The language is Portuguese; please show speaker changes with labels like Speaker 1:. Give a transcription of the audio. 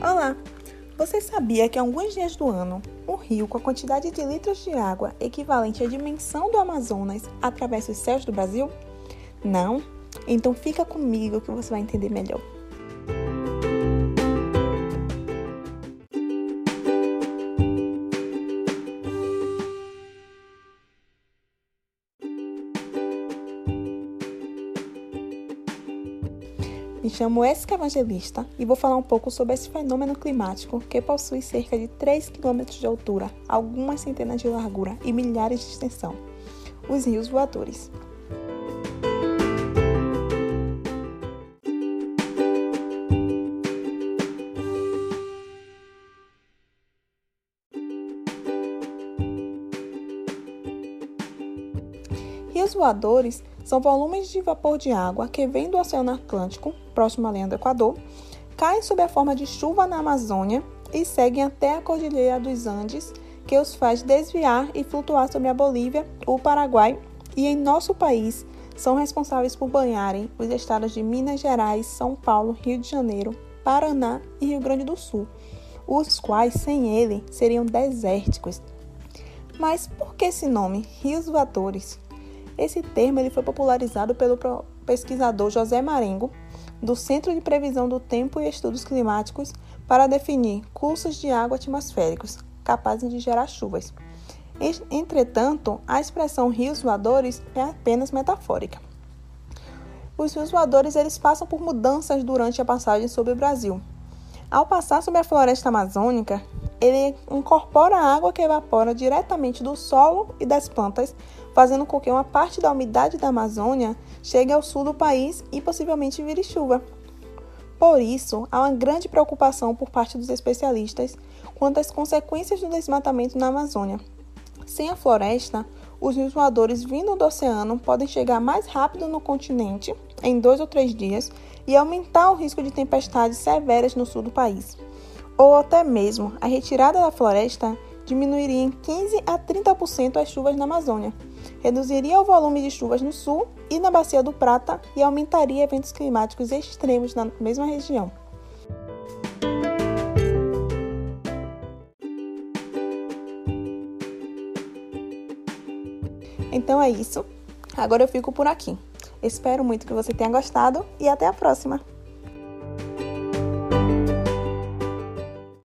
Speaker 1: Olá! Você sabia que alguns dias do ano, um rio com a quantidade de litros de água equivalente à dimensão do Amazonas atravessa os céus do Brasil? Não? Então fica comigo que você vai entender melhor. Me chamo Esca Evangelista e vou falar um pouco sobre esse fenômeno climático que possui cerca de 3 km de altura, algumas centenas de largura e milhares de extensão: os rios voadores. Rios voadores são volumes de vapor de água que vêm do Oceano Atlântico, próximo à linha do Equador, caem sob a forma de chuva na Amazônia e seguem até a Cordilheira dos Andes, que os faz desviar e flutuar sobre a Bolívia, o Paraguai e em nosso país são responsáveis por banharem os estados de Minas Gerais, São Paulo, Rio de Janeiro, Paraná e Rio Grande do Sul, os quais sem ele seriam desérticos. Mas por que esse nome, rios voadores? Esse termo ele foi popularizado pelo pesquisador José Marengo, do Centro de Previsão do Tempo e Estudos Climáticos, para definir cursos de água atmosféricos capazes de gerar chuvas. Entretanto, a expressão rios voadores é apenas metafórica. Os rios voadores eles passam por mudanças durante a passagem sobre o Brasil. Ao passar sobre a floresta amazônica, ele incorpora a água que evapora diretamente do solo e das plantas, fazendo com que uma parte da umidade da Amazônia chegue ao sul do país e possivelmente vire chuva. Por isso, há uma grande preocupação por parte dos especialistas quanto às consequências do desmatamento na Amazônia. Sem a floresta, os rios voadores vindo do oceano podem chegar mais rápido no continente, em dois ou três dias, e aumentar o risco de tempestades severas no sul do país ou até mesmo a retirada da floresta diminuiria em 15 a 30% as chuvas na Amazônia, reduziria o volume de chuvas no sul e na Bacia do Prata e aumentaria eventos climáticos extremos na mesma região. Então é isso. Agora eu fico por aqui. Espero muito que você tenha gostado e até a próxima!